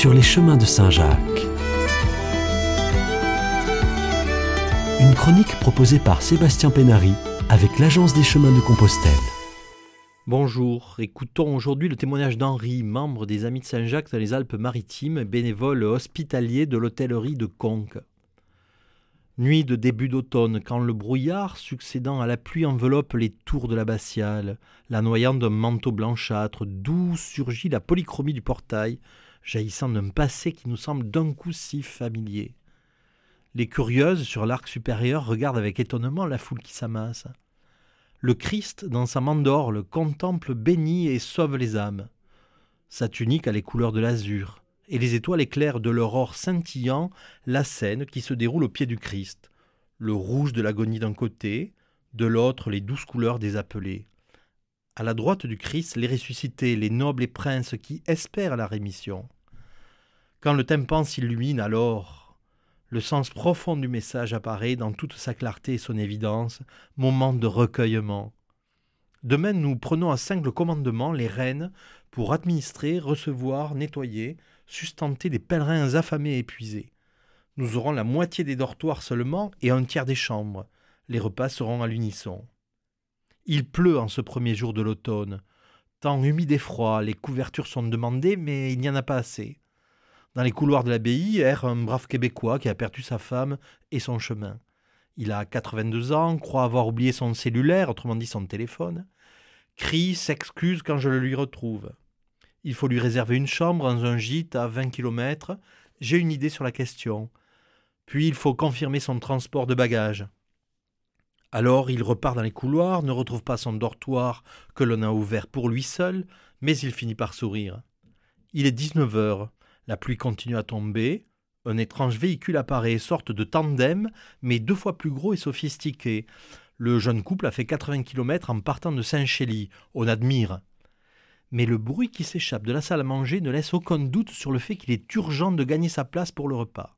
sur les chemins de Saint-Jacques. Une chronique proposée par Sébastien Pénary avec l'Agence des chemins de Compostelle. Bonjour, écoutons aujourd'hui le témoignage d'Henri, membre des Amis de Saint-Jacques dans les Alpes-Maritimes, bénévole hospitalier de l'hôtellerie de Conques. Nuit de début d'automne, quand le brouillard succédant à la pluie enveloppe les tours de l'abbatiale, la noyant d'un manteau blanchâtre, d'où surgit la polychromie du portail, jaillissant d'un passé qui nous semble d'un coup si familier. Les curieuses, sur l'arc supérieur, regardent avec étonnement la foule qui s'amasse. Le Christ, dans sa mandorle, contemple, bénit et sauve les âmes. Sa tunique a les couleurs de l'azur, et les étoiles éclairent de leur or scintillant la scène qui se déroule au pied du Christ. Le rouge de l'agonie d'un côté, de l'autre les douces couleurs des appelés. À la droite du Christ, les ressuscités, les nobles et princes qui espèrent la rémission. Quand le tympan s'illumine alors, le sens profond du message apparaît dans toute sa clarté et son évidence, moment de recueillement. Demain, nous prenons à cinq commandement, les reines, pour administrer, recevoir, nettoyer, sustenter des pèlerins affamés et épuisés. Nous aurons la moitié des dortoirs seulement et un tiers des chambres. Les repas seront à l'unisson. Il pleut en ce premier jour de l'automne. Temps humide et froid, les couvertures sont demandées, mais il n'y en a pas assez. Dans les couloirs de l'abbaye erre un brave Québécois qui a perdu sa femme et son chemin. Il a 82 ans, croit avoir oublié son cellulaire, autrement dit son téléphone. Crie, s'excuse quand je le lui retrouve. Il faut lui réserver une chambre dans un gîte à 20 kilomètres. J'ai une idée sur la question. Puis il faut confirmer son transport de bagages. Alors il repart dans les couloirs, ne retrouve pas son dortoir que l'on a ouvert pour lui seul, mais il finit par sourire. Il est 19 heures. La pluie continue à tomber. Un étrange véhicule apparaît, sorte de tandem, mais deux fois plus gros et sophistiqué. Le jeune couple a fait 80 km en partant de Saint-Chély. On admire. Mais le bruit qui s'échappe de la salle à manger ne laisse aucun doute sur le fait qu'il est urgent de gagner sa place pour le repas.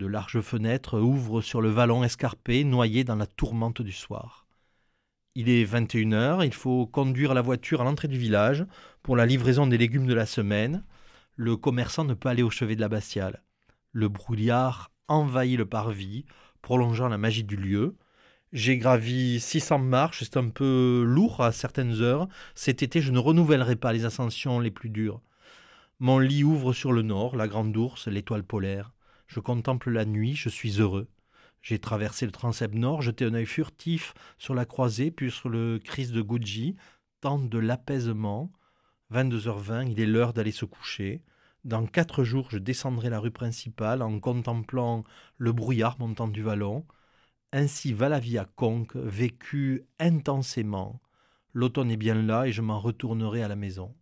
De larges fenêtres ouvrent sur le vallon escarpé, noyé dans la tourmente du soir. Il est 21 heures, il faut conduire la voiture à l'entrée du village pour la livraison des légumes de la semaine le commerçant ne peut aller au chevet de la Bastiale. Le brouillard envahit le parvis, prolongeant la magie du lieu. J'ai gravi 600 marches, c'est un peu lourd à certaines heures. Cet été, je ne renouvellerai pas les ascensions les plus dures. Mon lit ouvre sur le nord, la grande ours, l'étoile polaire. Je contemple la nuit, je suis heureux. J'ai traversé le transept nord, jeté un œil furtif sur la croisée, puis sur le Christ de Gucci, tant de l'apaisement. 22h20, il est l'heure d'aller se coucher. Dans quatre jours, je descendrai la rue principale en contemplant le brouillard montant du vallon. Ainsi va la vie à Conques, vécue intensément. L'automne est bien là et je m'en retournerai à la maison.